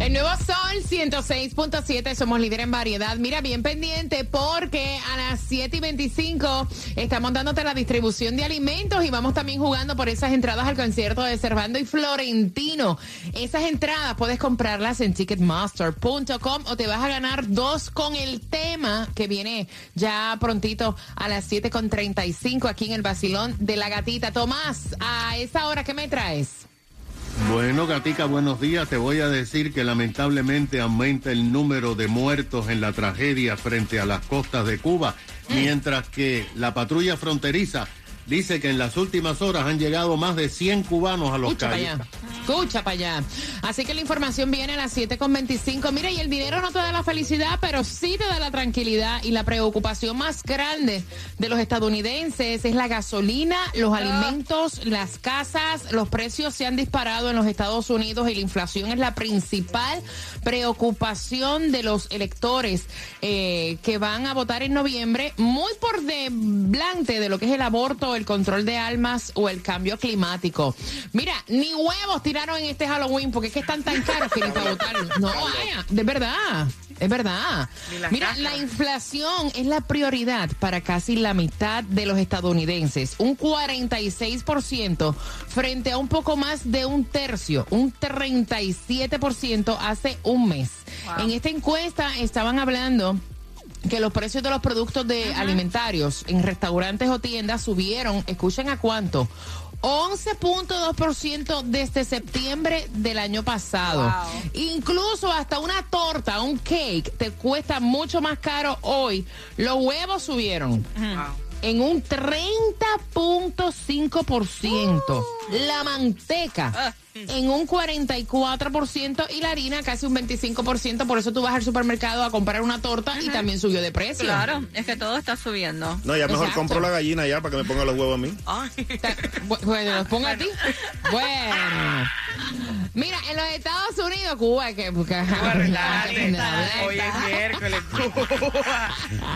El nuevo Sol 106.7, somos líder en variedad. Mira, bien pendiente porque a las 7 y 25 estamos dándote la distribución de alimentos y vamos también jugando por esas entradas al concierto de Servando y Florentino. Esas entradas puedes comprarlas en ticketmaster.com o te vas a ganar dos con el tema que viene ya prontito a las 7 con 35 aquí en el Basilón de la Gatita. Tomás, a esa hora, ¿qué me traes? Bueno, Gatica, buenos días. Te voy a decir que lamentablemente aumenta el número de muertos en la tragedia frente a las costas de Cuba, mientras que la patrulla fronteriza dice que en las últimas horas han llegado más de 100 cubanos a los Escucha para calles. allá. Escucha para allá. Así que la información viene a las 7.25. Mira, y el dinero no te da la felicidad, pero sí te da la tranquilidad. Y la preocupación más grande de los estadounidenses es la gasolina, los alimentos, las casas. Los precios se han disparado en los Estados Unidos y la inflación es la principal preocupación de los electores eh, que van a votar en noviembre, muy por delante de lo que es el aborto, el control de almas o el cambio climático. Mira, ni huevos tiraron en este Halloween porque es que están tan caros que ni para votar. No, vaya, de verdad. Es verdad. Mira, la inflación es la prioridad para casi la mitad de los estadounidenses. Un 46% frente a un poco más de un tercio, un 37% hace un mes. En esta encuesta estaban hablando que los precios de los productos de alimentarios en restaurantes o tiendas subieron, escuchen a cuánto, 11.2% desde septiembre del año pasado. Incluso hasta una torta, un cake, te cuesta mucho más caro hoy. Los huevos subieron. En un 30.5%. La manteca en un 44% y la harina casi un 25%. Por eso tú vas al supermercado a comprar una torta y también subió de precio. Claro, es que todo está subiendo. No, ya mejor Exacto. compro la gallina ya para que me ponga los huevos a mí. Bueno, los pongo a ti. Bueno. Mira, en los Estados Unidos, Cuba, que. porque- Hoy es miércoles, Cuba.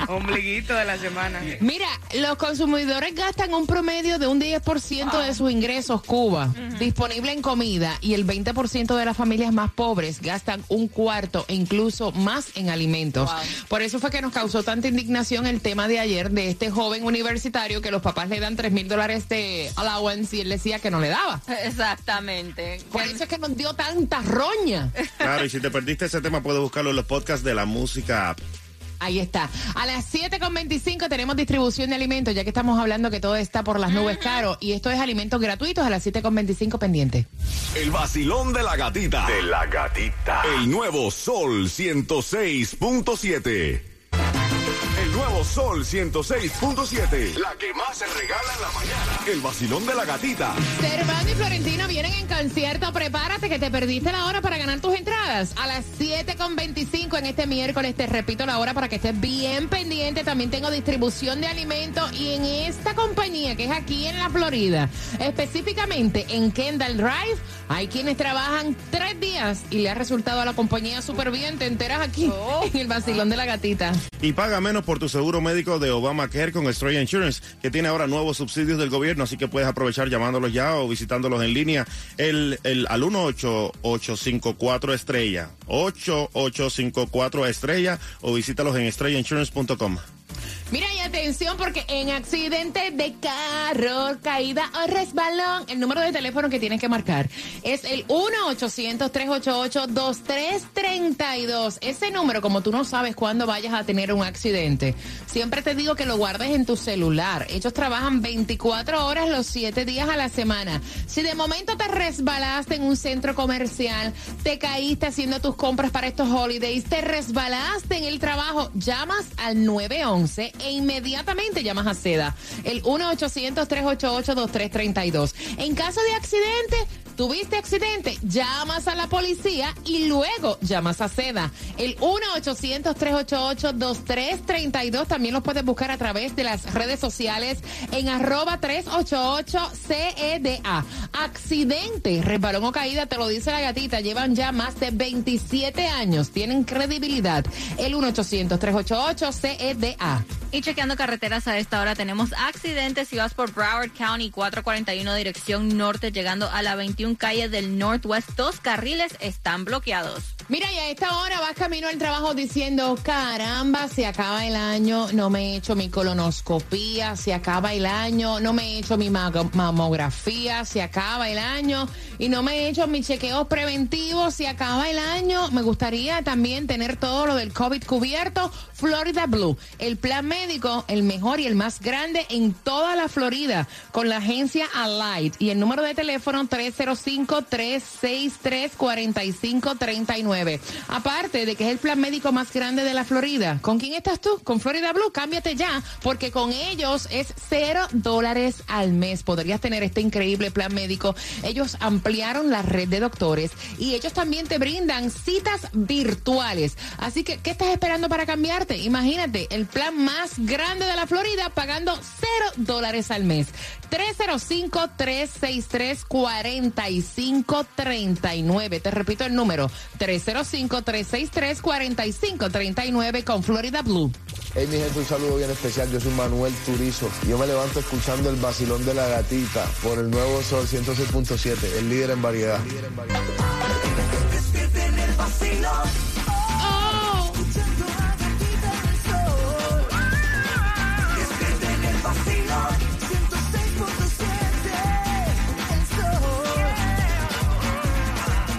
Ombliguito de la semana. Mira, los consumidores gastan un promedio de un 10% de sus ingresos Cuba, disponible en comida, y el 20% de las familias más pobres gastan un cuarto e incluso más en alimentos. Por eso fue que nos causó tanta indignación el tema de ayer de este joven universitario que los papás le dan 3 mil dólares de allowance y él decía que no le daba. Exactamente. Por eso es que nos dio tanta roña. Claro, y si te perdiste ese tema, puedes buscarlo en los podcasts de la música app. Ahí está. A las 7.25 tenemos distribución de alimentos, ya que estamos hablando que todo está por las nubes caro. Y esto es alimentos gratuitos a las 7.25 pendiente. El vacilón de la gatita. De la gatita. El nuevo Sol 106.7. Nuevo Sol 106.7. La que más se regala en la mañana. El vacilón de la gatita. Servando y Florentino vienen en concierto. Prepárate que te perdiste la hora para ganar tus entradas. A las 7.25 en este miércoles. Te repito la hora para que estés bien pendiente. También tengo distribución de alimentos. Y en esta compañía que es aquí en la Florida, específicamente en Kendall Drive, hay quienes trabajan tres días y le ha resultado a la compañía súper bien. Te enteras aquí en el vacilón de la gatita. Y paga menos por tu seguro médico de Obamacare con Estrella Insurance, que tiene ahora nuevos subsidios del gobierno, así que puedes aprovechar llamándolos ya o visitándolos en línea el, el, al 18854 Estrella, 8854 Estrella o visítalos en estrellainsurance.com. Mira y atención porque en accidente de carro, caída o resbalón, el número de teléfono que tienes que marcar es el 1-800-388-2332. Ese número, como tú no sabes cuándo vayas a tener un accidente, siempre te digo que lo guardes en tu celular. Ellos trabajan 24 horas los 7 días a la semana. Si de momento te resbalaste en un centro comercial, te caíste haciendo tus compras para estos holidays, te resbalaste en el trabajo, llamas al 911 e inmediatamente llamas a Seda. El 1-800-388-2332. En caso de accidente, tuviste accidente, llamas a la policía y luego llamas a Seda. El 1-800-388-2332. También los puedes buscar a través de las redes sociales en arroba 388-CEDA. Accidente, resbalón o caída, te lo dice la gatita. Llevan ya más de 27 años. Tienen credibilidad. El 1-800-388-CEDA. Y chequeando carreteras a esta hora tenemos accidentes si vas por Broward County 441 dirección norte llegando a la 21 calle del Northwest. Dos carriles están bloqueados. Mira, y a esta hora vas camino al trabajo diciendo, caramba, se acaba el año, no me he hecho mi colonoscopía, se acaba el año, no me he hecho mi mamografía, se acaba el año, y no me he hecho mi chequeo preventivo, se acaba el año. Me gustaría también tener todo lo del COVID cubierto. Florida Blue, el plan médico, el mejor y el más grande en toda la Florida, con la agencia Alight. Y el número de teléfono 305-363-4539. Aparte de que es el plan médico más grande de la Florida, ¿con quién estás tú? Con Florida Blue, cámbiate ya, porque con ellos es cero dólares al mes. Podrías tener este increíble plan médico. Ellos ampliaron la red de doctores y ellos también te brindan citas virtuales. Así que, ¿qué estás esperando para cambiarte? Imagínate, el plan más grande de la Florida pagando cero dólares al mes. 305-363-4539. Te repito el número, 305-363-4539 con Florida Blue. Hey mi gente, un saludo bien especial. Yo soy Manuel Turizo. Yo me levanto escuchando el vacilón de la gatita por el nuevo Sol 106.7, el líder en variedad. Oh.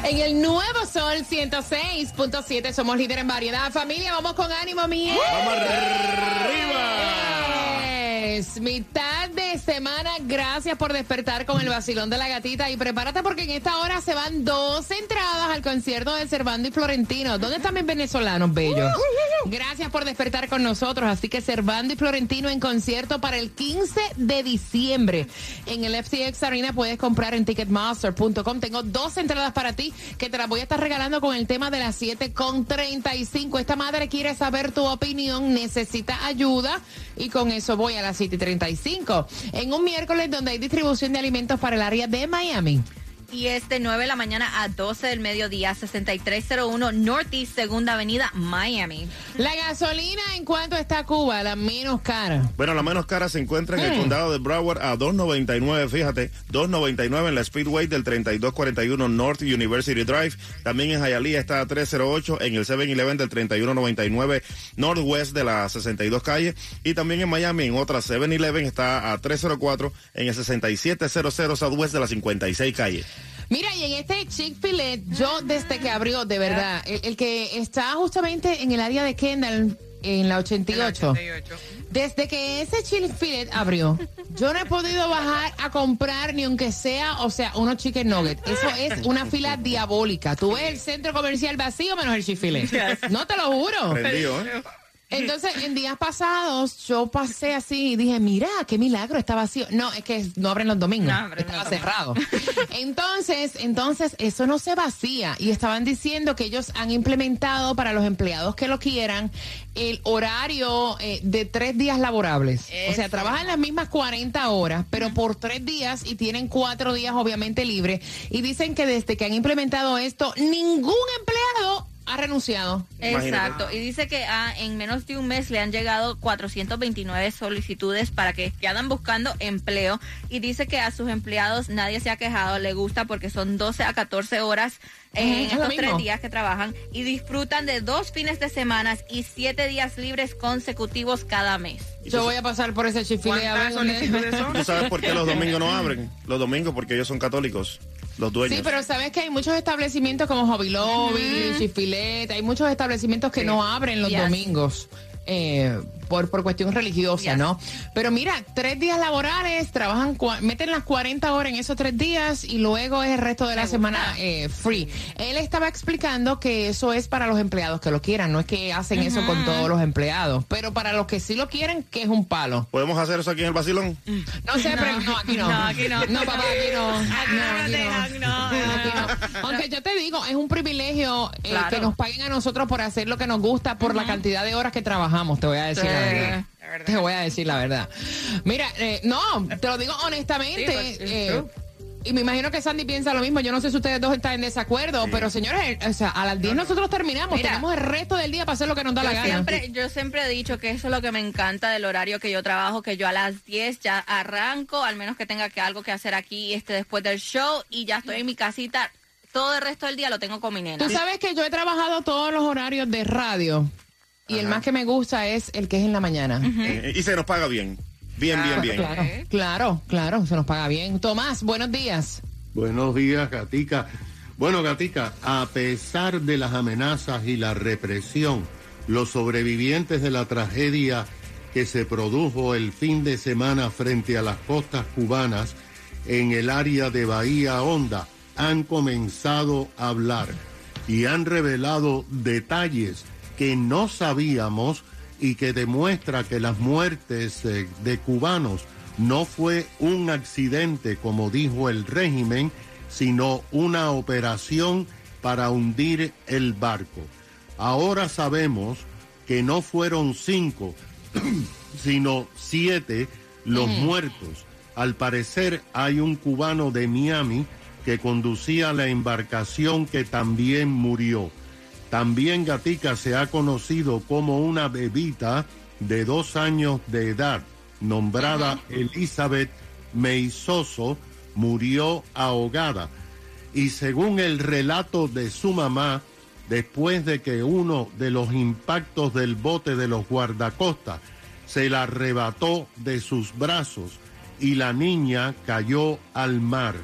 En el nuevo Sol 106.7 somos líder en variedad. Familia, vamos con ánimo, mi. ¡Vamos arriba! Es mitad de semana. Gracias por despertar con el vacilón de la gatita. Y prepárate porque en esta hora se van dos entradas al concierto de Cervando y Florentino. ¿Dónde están mis venezolanos bellos? Gracias por despertar con nosotros. Así que Cervando y Florentino en concierto para el 15 de diciembre. En el FTX Arena puedes comprar en ticketmaster.com. Tengo dos entradas para ti que te las voy a estar regalando con el tema de las 7 con 35. Esta madre quiere saber tu opinión, necesita ayuda y con eso voy a las 7 y 35. En un miércoles donde hay distribución de alimentos para el área de Miami. Y es de 9 de la mañana a 12 del mediodía, 6301 Northeast Segunda Avenida, Miami. La gasolina, ¿en cuánto está Cuba? La menos cara. Bueno, la menos cara se encuentra en el Mm. condado de Broward a 2.99, fíjate, 2.99 en la Speedway del 3241 North University Drive. También en Hialeah está a 308 en el 7-Eleven del 3199 Northwest de la 62 calle. Y también en Miami en otra 7-Eleven está a 304 en el 6700 Southwest de la 56 calle. Mira, y en este Chick-fil-A, yo desde que abrió, de verdad, el, el que está justamente en el área de Kendall, en la 88. 88. Desde que ese Chick-fil-A abrió, yo no he podido bajar a comprar ni aunque sea, o sea, unos chicken nuggets. Eso es una fila diabólica. Tú ves el centro comercial vacío menos el Chick-fil-A. No te lo juro. Prendido, ¿eh? Entonces, en días pasados, yo pasé así y dije, mira, qué milagro, está vacío. No, es que no abren los domingos. No estaba cerrado. Entonces, entonces, eso no se vacía. Y estaban diciendo que ellos han implementado para los empleados que lo quieran el horario eh, de tres días laborables. O sea, trabajan las mismas 40 horas, pero por tres días y tienen cuatro días obviamente libres. Y dicen que desde que han implementado esto, ningún empleado ha renunciado. Exacto. Y dice que ah, en menos de un mes le han llegado 429 solicitudes para que quedan buscando empleo. Y dice que a sus empleados nadie se ha quejado, le gusta porque son 12 a 14 horas en estos tres días que trabajan y disfrutan de dos fines de semana y siete días libres consecutivos cada mes. Yo voy a pasar por ese chifile a ver ¿Tú sabes por qué los domingos no abren? Los domingos porque ellos son católicos los dueños. Sí, pero sabes que hay muchos establecimientos como Hobby Lobby, Chifilet, hay muchos establecimientos que no abren los domingos. Eh, por, por cuestión religiosa, ¿no? Pero mira, tres días laborales, trabajan, meten las 40 horas en esos tres días y luego es el resto de la semana eh, free. Él estaba explicando que eso es para los empleados que lo quieran, no es que hacen eso con todos los empleados, pero para los que sí lo quieren, que es un palo. ¿Podemos hacer eso aquí en el Basilón? No sé, pero no, aquí no. No, aquí no. No, papá, aquí no. no, no, Aunque yo te digo, es un privilegio eh, que nos paguen a nosotros por hacer lo que nos gusta por la cantidad de horas que trabajamos, te voy a decir. Te voy a decir la verdad. Mira, eh, no, te lo digo honestamente. Pues, eh, y me imagino que Sandy piensa lo mismo. Yo no sé si ustedes dos están en desacuerdo, pero señores, o sea, a las 10 nosotros terminamos. tenemos el resto del día para hacer lo que nos da la gana. Siempre, yo siempre he dicho que eso es lo que me encanta del horario que yo trabajo, que yo a las 10 ya arranco, al menos que tenga que algo que hacer aquí este después del show y ya estoy en mi casita. Todo el resto del día lo tengo con mi nena. Tú sabes que yo he trabajado todos los horarios de radio. Y el más que me gusta es el que es en la mañana. Eh, y se nos paga bien. Bien, bien, bien. Claro, claro, claro, se nos paga bien. Tomás, buenos días. Buenos días, Gatica. Bueno, Gatica, a pesar de las amenazas y la represión, los sobrevivientes de la tragedia que se produjo el fin de semana frente a las costas cubanas en el área de Bahía Honda han comenzado a hablar y han revelado detalles que no sabíamos y que demuestra que las muertes eh, de cubanos no fue un accidente, como dijo el régimen, sino una operación para hundir el barco. Ahora sabemos que no fueron cinco, sino siete los muertos. Al parecer hay un cubano de Miami que conducía la embarcación que también murió. También Gatica se ha conocido como una bebita de dos años de edad, nombrada Elizabeth Meizoso, murió ahogada. Y según el relato de su mamá, después de que uno de los impactos del bote de los guardacostas se la arrebató de sus brazos y la niña cayó al mar.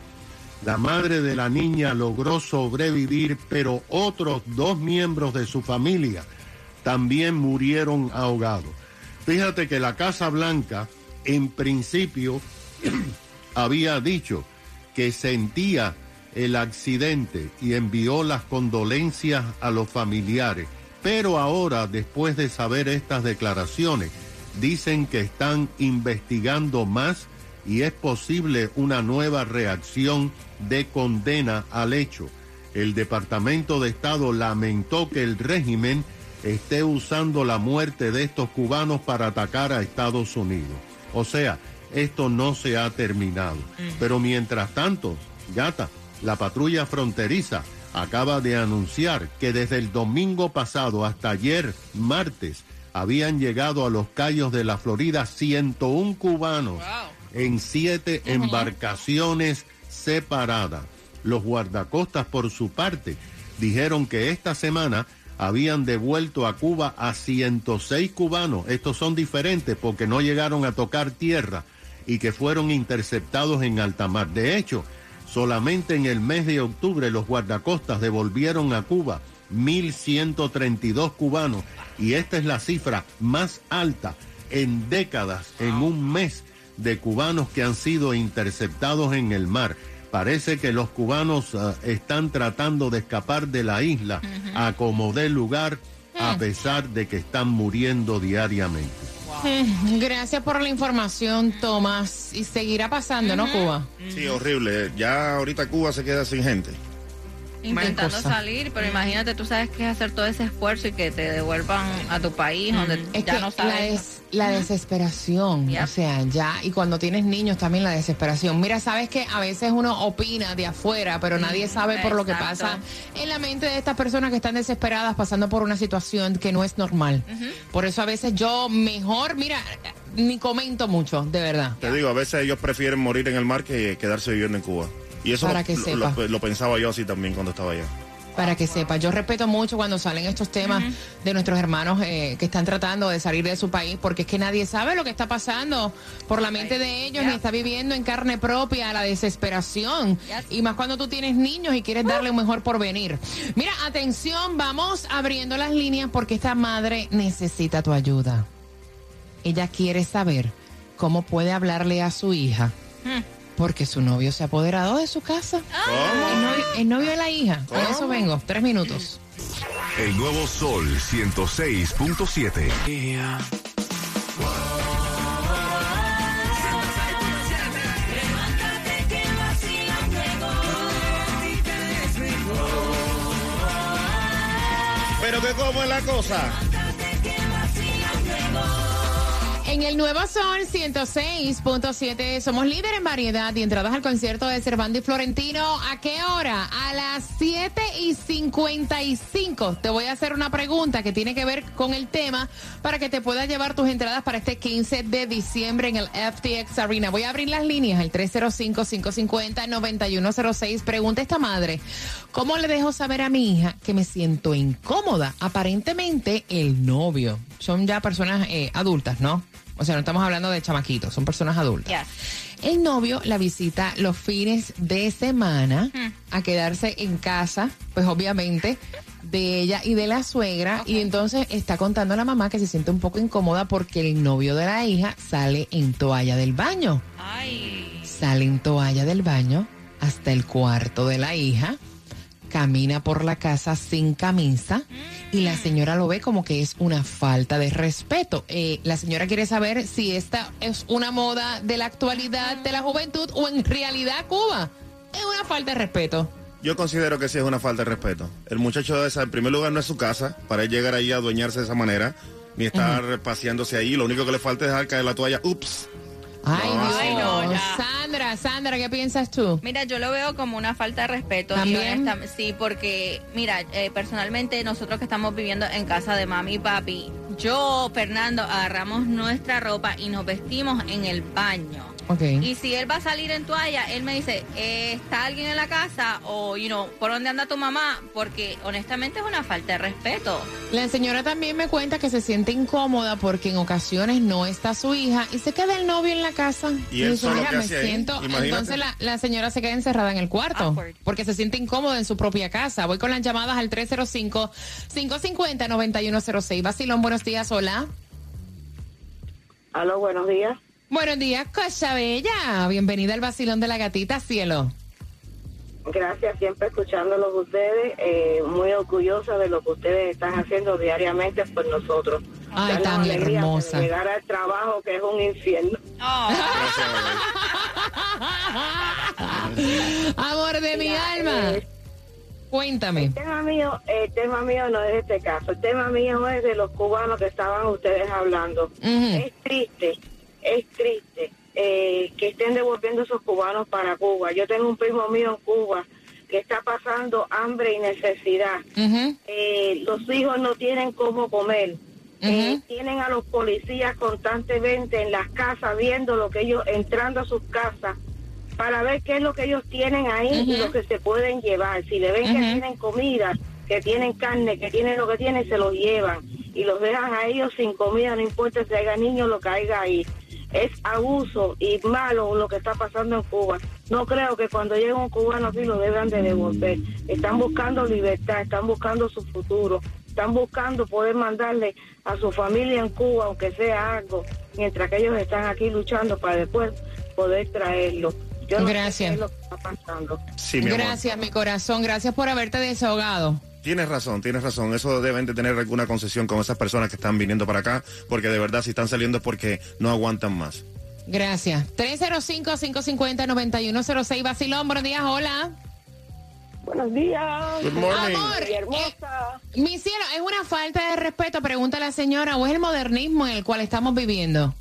La madre de la niña logró sobrevivir, pero otros dos miembros de su familia también murieron ahogados. Fíjate que la Casa Blanca en principio había dicho que sentía el accidente y envió las condolencias a los familiares. Pero ahora, después de saber estas declaraciones, dicen que están investigando más y es posible una nueva reacción de condena al hecho. El Departamento de Estado lamentó que el régimen esté usando la muerte de estos cubanos para atacar a Estados Unidos. O sea, esto no se ha terminado. Pero mientras tanto, gata, la patrulla fronteriza acaba de anunciar que desde el domingo pasado hasta ayer, martes, habían llegado a los callos de la Florida 101 cubanos en siete embarcaciones separadas. Los guardacostas, por su parte, dijeron que esta semana habían devuelto a Cuba a 106 cubanos. Estos son diferentes porque no llegaron a tocar tierra y que fueron interceptados en alta mar. De hecho, solamente en el mes de octubre los guardacostas devolvieron a Cuba 1.132 cubanos y esta es la cifra más alta en décadas, en un mes de cubanos que han sido interceptados en el mar. Parece que los cubanos ah, están tratando de escapar de la isla a como dé lugar, a pesar de que están muriendo diariamente. Gracias por la información, Tomás. Y seguirá pasando, ¿no, Cuba? Sí, horrible. Ya ahorita Cuba se queda sin gente. intentando salir, pero imagínate, tú sabes que es hacer todo ese esfuerzo y que te devuelvan a tu país donde Es ya que no la, sabes. La desesperación, o sea, ya, y cuando tienes niños también la desesperación. Mira, sabes que a veces uno opina de afuera, pero nadie sabe por lo que pasa en la mente de estas personas que están desesperadas pasando por una situación que no es normal. Por eso a veces yo mejor, mira, ni comento mucho, de verdad. Te digo, a veces ellos prefieren morir en el mar que quedarse viviendo en Cuba. Y eso Para lo, que lo- lo pensaba yo así también cuando estaba allá. Para que sepa, yo respeto mucho cuando salen estos temas de nuestros hermanos eh, que están tratando de salir de su país, porque es que nadie sabe lo que está pasando por la mente de ellos, Yeah. ni está viviendo en carne propia la desesperación. Yes. Y más cuando tú tienes niños y quieres darle un mejor porvenir. Mira, atención, vamos abriendo las líneas porque esta madre necesita tu ayuda. Ella quiere saber cómo puede hablarle a su hija. Porque su novio se ha apoderado de su casa. El novio, el novio de la hija. Con eso vengo. Tres minutos. El nuevo Sol 106.7. Pero que cómo es la cosa. En el Nuevo Sol 106.7 somos líder en variedad y entradas al concierto de Cervantes y Florentino. ¿A qué hora? A las 7 y 55. Te voy a hacer una pregunta que tiene que ver con el tema para que te puedas llevar tus entradas para este 15 de diciembre en el FTX Arena. Voy a abrir las líneas, el 305-550-9106. Pregunta esta madre, ¿cómo le dejo saber a mi hija que me siento incómoda? Aparentemente el novio. Son ya personas eh, adultas, ¿no? O sea, no estamos hablando de chamaquitos, son personas adultas. Yes. El novio la visita los fines de semana a quedarse en casa, pues obviamente, de ella y de la suegra. Y entonces está contando a la mamá que se siente un poco incómoda porque el novio de la hija sale en toalla del baño. Ay. Sale en toalla del baño hasta el cuarto de la hija, camina por la casa sin camisa y la señora lo ve como que es una falta de respeto. Eh, la señora quiere saber si esta es una moda de la actualidad de la juventud o en realidad Cuba es una falta de respeto. Yo considero que sí es una falta de respeto. El muchacho de esa, en primer lugar, no es su casa para él llegar ahí a adueñarse de esa manera, ni estar paseándose ahí. Lo único que le falta es dejar caer la toalla. Ups. Ay, No, Dios. Ay, no, ya. Sandra, Sandra, ¿qué piensas tú? Mira, yo lo veo como una falta de respeto. ¿También? sí, porque, mira, eh, personalmente nosotros que estamos viviendo en casa de mami y papi, yo, Fernando, agarramos nuestra ropa y nos vestimos en el baño. Y si él va a salir en toalla, él me dice, eh, ¿está alguien en la casa? O, you know, ¿por dónde anda tu mamá? Porque honestamente es una falta de respeto. La señora también me cuenta que se siente incómoda porque en ocasiones no está su hija y se queda el novio en la casa. ¿Y él dice, solo "Mira, qué me siento. Imagínate. Entonces la, la señora se queda encerrada en el cuarto Awkward. porque se siente incómoda en su propia casa. Voy con las llamadas al 305-550-9106. Basilón, buenos días, hola. Aló, buenos días. Buenos días, Cosa Bella. Bienvenida al Basilón de la Gatita, cielo. Gracias, siempre escuchándolos ustedes. eh, muy orgullosa de lo que ustedes están haciendo diariamente por nosotros. Ay, Darnos tan hermosa. de llegar al trabajo que es un infierno. Oh, Amor de mi alma. eh, Cuéntame. El tema mío, el tema mío no es este caso. El tema mío es de los cubanos que estaban ustedes hablando. Es triste, es triste eh, que estén devolviendo esos cubanos para Cuba. Yo tengo un primo mío en Cuba que está pasando hambre y necesidad. Eh, los hijos no tienen cómo comer. Eh, tienen a los policías constantemente en las casas viendo lo que ellos entrando a sus casas para ver qué es lo que ellos tienen ahí y lo que se pueden llevar. Si le ven que tienen comida, que tienen carne, que tienen lo que tienen, se los llevan y los dejan a ellos sin comida, no importa si haya niños lo que haya ahí. Es abuso y malo lo que está pasando en Cuba. No creo que cuando llegue un cubano aquí lo deban de devolver. Están buscando libertad, están buscando su futuro, están buscando poder mandarle a su familia en Cuba, aunque sea algo, mientras que ellos están aquí luchando para después poder traerlo. Yo no sé Gracias. qué es lo que está pasando. Sí, mi amor. Gracias, mi corazón. Gracias por haberte desahogado. Tienes razón, tienes razón. Eso deben de tener alguna concesión con esas personas que están viniendo para acá, porque de verdad si están saliendo es porque no aguantan más. Gracias. 305-550-9106. Basilón, buenos días, hola. Buenos días. Good morning. Amor, hermosa. eh, mi cielo, ¿es una falta de respeto, pregunta la señora, o es el modernismo en el cual estamos viviendo?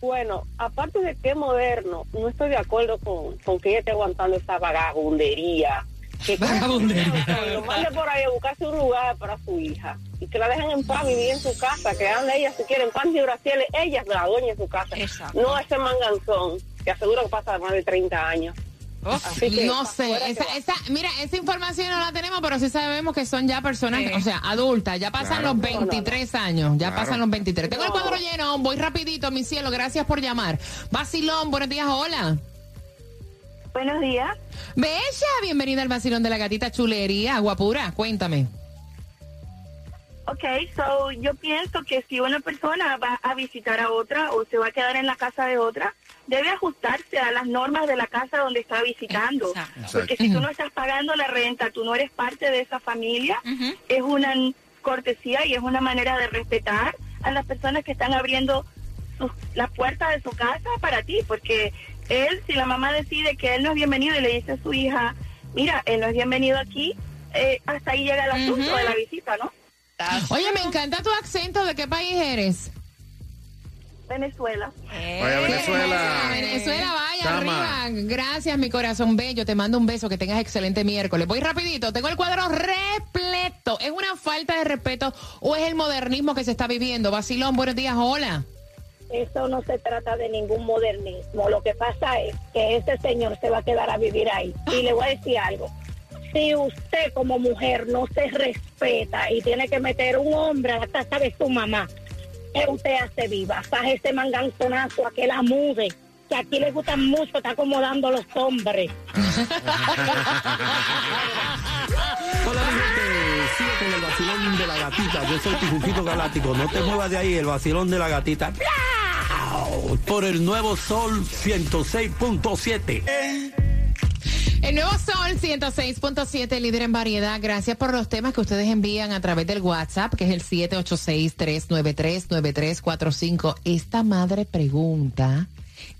Bueno, aparte de que es moderno, no estoy de acuerdo con, con que ella esté aguantando esa vagabundería. Que lo mande por ahí a buscarse un lugar para su hija y que la dejen en paz vivir en su casa, que ande ella si quiere en paz y bracieles, ella es la dueña de su casa. Exacto. No ese manganzón que aseguro que pasa más de 30 años. Que No sé, esa, esa, mira, esa información no la tenemos, pero sí sabemos que son ya personas, Sí. o sea, adultas, ya pasan Claro. los 23 años, ya Claro. pasan los 23. Tengo el cuadro lleno, voy rapidito, mi cielo, gracias por llamar. Vacilón, buenos días, hola. Buenos días. Bella, bienvenida al vacilón de la gatita chulería, guapura, cuéntame. Ok, so yo pienso que si una persona va a visitar a otra o se va a quedar en la casa de otra, debe ajustarse a las normas de la casa donde está visitando. Exacto. Porque si tú no estás pagando la renta, tú no eres parte de esa familia, es una cortesía y es una manera de respetar a las personas que están abriendo sus- las puertas de su casa para ti, porque él, si la mamá decide que él no es bienvenido y le dice a su hija, mira, él no es bienvenido aquí, eh, hasta ahí llega el asunto de la visita, ¿no? Oye, me encanta tu acento, ¿de qué país eres? Venezuela. Vaya Venezuela. Venezuela, vaya Chama. arriba. Gracias, mi corazón bello. Te mando un beso. Que tengas excelente miércoles. Voy rapidito. Tengo el cuadro repleto. ¿Es una falta de respeto o es el modernismo que se está viviendo? Vacilón, buenos días. Hola. Eso no se trata de ningún modernismo. Lo que pasa es que ese señor se va a quedar a vivir ahí. Y le voy a decir algo. Si usted como mujer no se respeta y tiene que meter un hombre a la casa de su mamá, que usted hace viva? Faje ese manganzonazo a que la mude. Que aquí le gusta mucho, está acomodando los hombres. Hola mi gente, sigue con el vacilón de la gatita. Yo soy Tijuquito Galáctico. No te muevas de ahí, el vacilón de la gatita. Por el nuevo Sol 106.7. El nuevo Sol 106.7, líder en variedad. Gracias por los temas que ustedes envían a través del WhatsApp, que es el 786-393-9345. Esta madre pregunta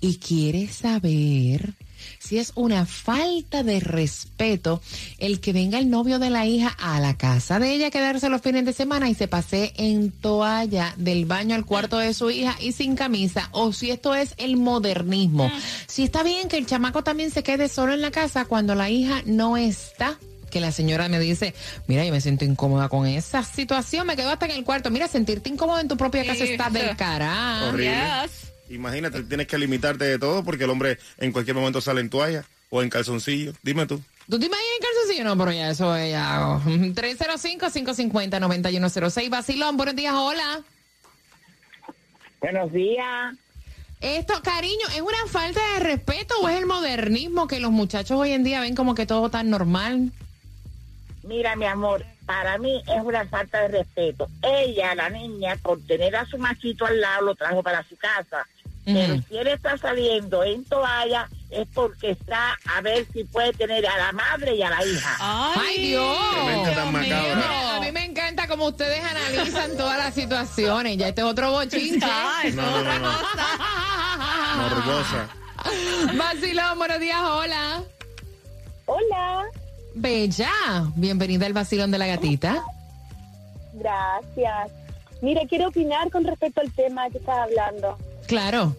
y quiere saber si es una falta de respeto el que venga el novio de la hija a la casa de ella a quedarse los fines de semana y se pase en toalla del baño al cuarto de su hija y sin camisa, o si esto es el modernismo. Si está bien que el chamaco también se quede solo en la casa cuando la hija no está. Que la señora me dice, mira, yo me siento incómoda con esa situación, me quedo hasta en el cuarto. Mira, sentirte incómodo en tu propia casa está del carajo. Horrible. Yes. Imagínate, tienes que limitarte de todo porque el hombre en cualquier momento sale en toalla o en calzoncillo. Dime tú. ¿Tú te imaginas en calzoncillo? No, pero ya eso es ya. oh. 305-550-9106. Vacilón, buenos días, hola. Buenos días. Esto, cariño, ¿es una falta de respeto o es el modernismo que los muchachos hoy en día ven como que todo tan normal? Mira, mi amor, para mí es una falta de respeto. Ella, la niña, por tener a su machito al lado, lo trajo para su casa. Pero si él está saliendo en toalla, es porque está a ver si puede tener a la madre y a la hija. ¡Ay, Dios! Mío. a mí me encanta como ustedes analizan todas las situaciones. Ya este es otro No, es no, otra no, no. cosa. Morbosa. Vacilón, buenos días, hola. Hola, Bella, bienvenida al vacilón de la gatita. gracias. Mira, quiero opinar con respecto al tema que estás hablando. Claro.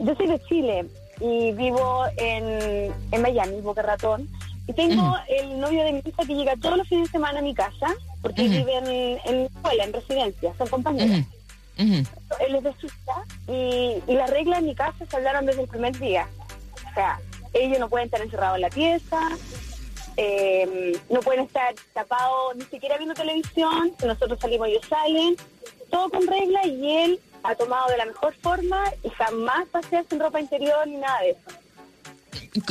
Yo soy de Chile y vivo en, en Miami, Boca Ratón. Y tengo el novio de mi hija que llega todos los fines de semana a mi casa, porque Ujú. vive en, en escuela, en residencia, son compañeros. Ujú, ujú. Él es de Suiza y, y las reglas en mi casa se hablaron desde el primer día. O sea, ellos no pueden estar encerrados en la pieza, eh, no pueden estar tapados ni siquiera viendo televisión, si nosotros salimos ellos salen, todo con regla y él ha tomado de la mejor forma y jamás pasea sin ropa interior ni nada de eso.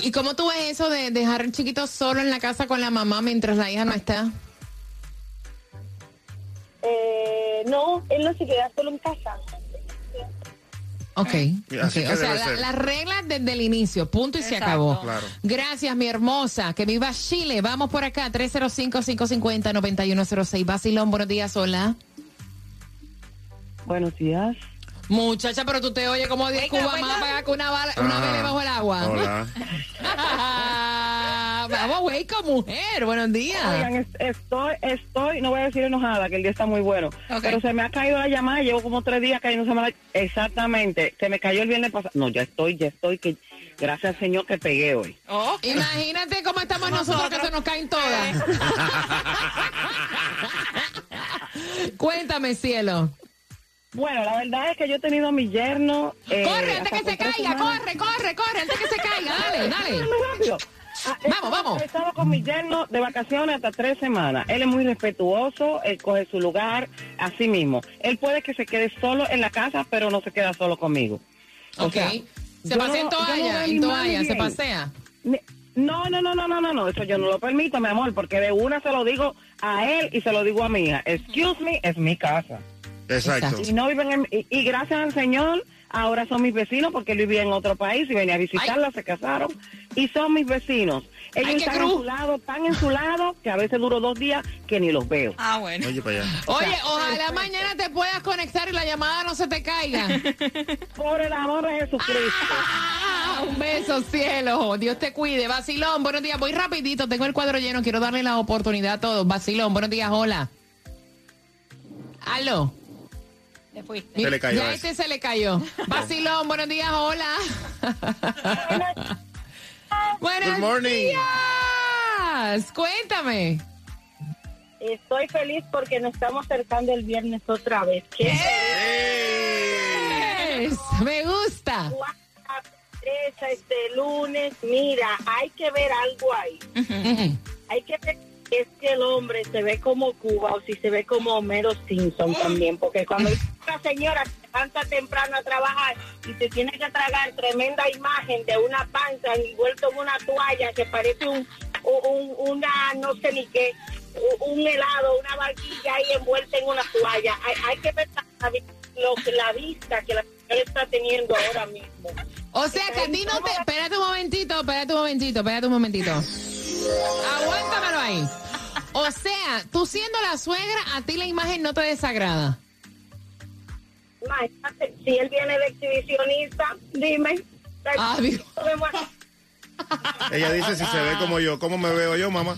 ¿Y cómo tú ves eso de dejar al chiquito solo en la casa con la mamá mientras la hija no está? Eh, no, él no se queda solo en casa. Ok. Y así ok. que O sea, la- las reglas desde el inicio, punto y se acabó. Claro. Gracias, mi hermosa. Que viva Chile. Vamos por acá, 305-550-9106. Basilón, buenos días, hola. Buenos días. Muchacha, pero tú te oyes como 10 Venga, cubas más para que una, bala, una Ajá. bebé bajo el agua. Hola. Vamos, güey, con mujer. Buenos días. Oigan, es- estoy, estoy, no voy a decir enojada, que el día está muy bueno, pero se me ha caído la llamada, llevo como tres días cayéndose la... Exactamente, se me cayó el viernes pasado. No, ya estoy, ya estoy, que gracias al Señor que pegué hoy. Imagínate cómo estamos nosotros, que se nos caen todas. Cuéntame, cielo. Bueno, la verdad es que yo he tenido a mi yerno... eh, corre, antes que se caiga, semanas. corre, corre, corre, antes que se caiga. Dale, dale. Rápido. Ah, Vamos, estado- vamos. He estado con mi yerno de vacaciones hasta tres semanas. Él es muy respetuoso, él coge su lugar, así mismo. Él puede que se quede solo en la casa, pero no se queda solo conmigo. O Ok. sea, Se pasea en no- no toalla, veo en toalla, se pasea. No, no, no, no, no, no, no, eso yo no lo permito, mi amor, porque de una se lo digo a él y se lo digo a mi hija. Excuse me, es mi casa. Exacto. Y no viven en- y, y gracias al Señor, ahora son mis vecinos porque él vivía en otro país y venía a visitarla, se casaron y son mis vecinos. Ellos Ay, están en cruz. su lado, tan en su lado que a veces duro dos días que ni los veo. Ah, bueno. Oye, para allá. Oye, ojalá mañana te puedas conectar y la llamada no se te caiga. Por el amor de Jesucristo. Ah, un beso, cielo. Dios te cuide. Vacilón, buenos días. Voy rapidito, tengo el cuadro lleno. Quiero darle la oportunidad a todos. Vacilón, buenos días, hola. Aló. Te fuiste. Se le cayó Ya ese. este se le cayó. Vacilón, buenos días, hola. buenos Good morning. días. Cuéntame. Estoy feliz porque nos estamos acercando el viernes otra vez. ¿Qué? Es, me gusta. Este lunes, mira, hay que ver algo ahí. Hay que ver es que el hombre se ve como Cuba o si se ve como Homero Simpson también, porque cuando una señora se levanta temprano a trabajar y se tiene que tragar tremenda imagen de una panza envuelto en una toalla que parece un, un- una, no sé ni qué, un helado, una barquilla ahí envuelta en una toalla. Hay, hay que ver la, lo que la vista que la señora está teniendo ahora mismo. O sea que a ti no te. Espérate un momentito, espérate un momentito, espérate un momentito. Aguántamelo ahí. O sea, tú siendo la suegra, a ti la imagen no te desagrada. Imagínate, si él viene de exhibicionista, dime. Ah, Dios. Ella dice si se ve como yo, ¿cómo me veo yo, mamá?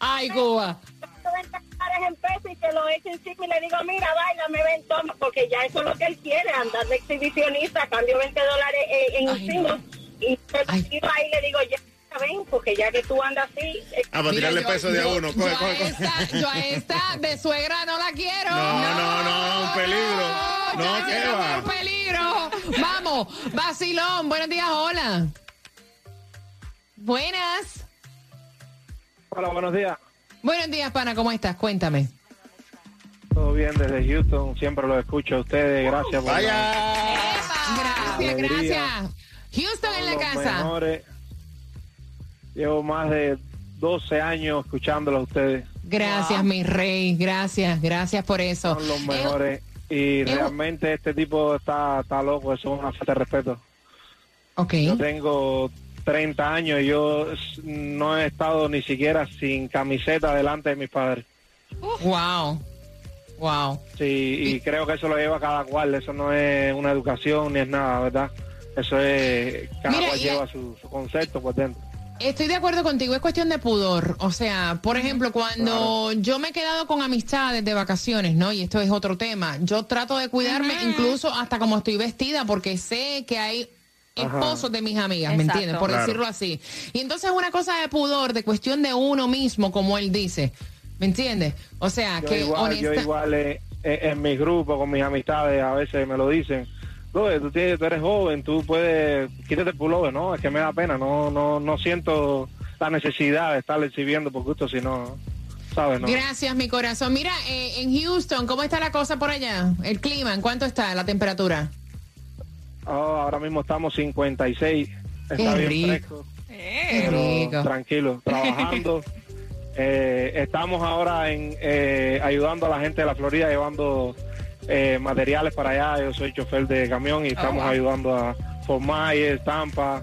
Ay, Cuba. 20 dólares en pesos y se lo echo encima y le digo, mira, baila, me ven, toma, porque ya eso es lo que él quiere, andar de exhibicionista, cambio 20 dólares eh, en Ay, singles y se lo ahí le digo, ya ven, porque ya que tú andas así... eh, Ah, para tirarle yo- peso de a yo- uno. Coge, yo, coge, a coge. esta, yo a esta de suegra no la quiero. No, no, no, un peligro. No, la ¿qué quiero va? un peligro. Vamos, vacilón, buenos días, hola. Buenas. Hola, buenos días. Buenos días, pana, ¿cómo estás? Cuéntame. Todo bien desde Houston. Siempre lo escucho a ustedes. Gracias por Vaya. Gracias, Alegría. gracias. Houston en la los casa. mejores. Llevo más de 12 años escuchándolos a ustedes. Gracias, mi rey. Gracias, gracias por eso. Son los Eh, mejores. Y eh, realmente este tipo está, está loco. Eso es una falta de respeto. ok. Yo tengo 30 años y yo no he estado ni siquiera sin camiseta delante de mis padres. Wow. Wow. Sí, y creo que eso lo lleva cada cual. Eso no es una educación ni es nada, ¿verdad? Eso es, cada Mira, cual lleva su, su concepto por dentro. Estoy de acuerdo contigo, es cuestión de pudor. O sea, por ejemplo, cuando yo me he quedado con amistades de vacaciones, ¿no? Y esto es otro tema. Yo trato de cuidarme incluso hasta como estoy vestida porque sé que hay esposos de mis amigas, ¿me entiendes? Por Claro. decirlo así. Y entonces es una cosa de pudor, de cuestión de uno mismo, como él dice. ¿Me entiendes? O sea, Yo que igual, yo igual eh, eh, en mis grupos, con mis amistades, a veces me lo dicen. Brother, tú, tienes- tú eres joven, tú puedes, quítate el pullover, no, es que me da pena, no, no, no siento la necesidad de estar exhibiendo por gusto, sino, ¿sabes? No. Gracias, mi corazón. Mira, eh, en Houston, ¿cómo está la cosa por allá? El clima, ¿en cuánto está la temperatura? Oh, ahora mismo estamos 56, está Qué bien rico. fresco, pero rico. tranquilo, trabajando. Eh, estamos ahora en eh, ayudando a la gente de la Florida, llevando eh, materiales para allá. Yo soy chofer de camión y estamos wow. ayudando a Fort Myers, Tampa.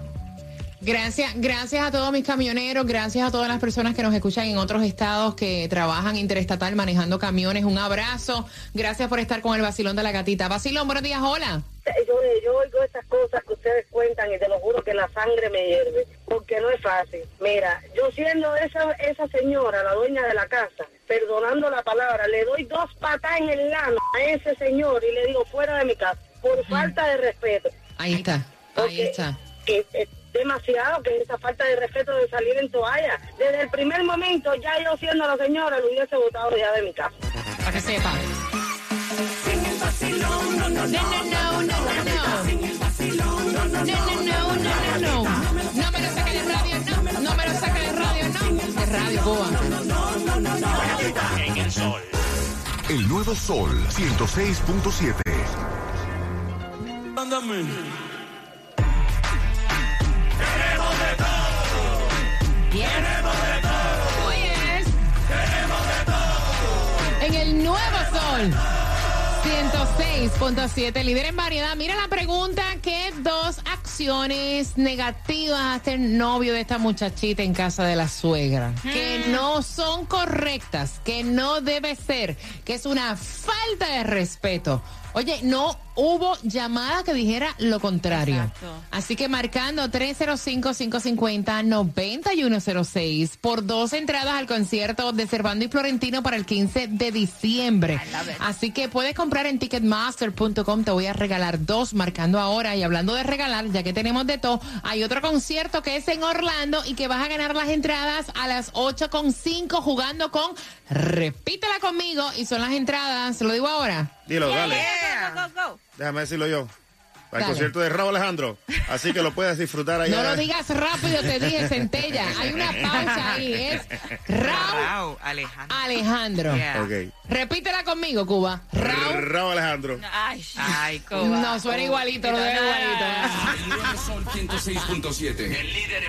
Gracias, gracias a todos mis camioneros, gracias a todas las personas que nos escuchan en otros estados que trabajan interestatal manejando camiones. Un abrazo. Gracias por estar con el vacilón de la gatita. Vacilón, buenos días, hola. Yo, yo oigo estas cosas que ustedes cuentan y te lo juro que la sangre me hierve, porque no es fácil. Mira, yo siendo esa, esa señora, la dueña de la casa, perdonando la palabra, le doy dos patas en el lano a ese señor y le digo fuera de mi casa, por falta de respeto. Ahí está, ahí está. Que, es demasiado que esa falta de respeto de salir en toalla. Desde el primer momento, ya yo siendo la señora, lo hubiese votado ya de mi casa. Para que sepa. No, no, no, no, no, no, no, no, no, no, no, no, no me lo saque de radio, no, no me lo saque de radio, no, de radio Cuba. En el sol. El nuevo sol 106.7. Ándame. Queremos de todo. Queremos de todo. Hoy es. Queremos de todo. En el nuevo sol. 106.7, líder en variedad. Mira la pregunta, ¿qué dos acciones negativas hace el novio de esta muchachita en casa de la suegra? Que no son correctas, que no debe ser, que es una falta de respeto. Oye, no hubo llamada que dijera lo contrario. Así que marcando 305-550-9106 por dos entradas al concierto de Cervando y Florentino para el 15 de diciembre. Así que puedes comprar en ticketmaster.com. Te voy a regalar dos marcando ahora. Y hablando de regalar, ya que tenemos de todo, hay otro concierto que es en Orlando y que vas a ganar las entradas a las 8.5 jugando con Repítela conmigo y son las entradas. ¿Se lo digo ahora? Dilo, dale. Go, go, go. Déjame decirlo yo. Para el Dale. concierto de Raúl Alejandro. Así que lo puedes disfrutar allá. No lo digas rápido, te dije centella. Hay una pausa ahí. Es Raúl Alejandro. Alejandro. Yeah. Ok. Repítela conmigo, Cuba. Raúl. Raúl Alejandro. Ay, Ay, Cuba. No, suena igualito, lo veo igualito. El nuevo sol 106.7. El líder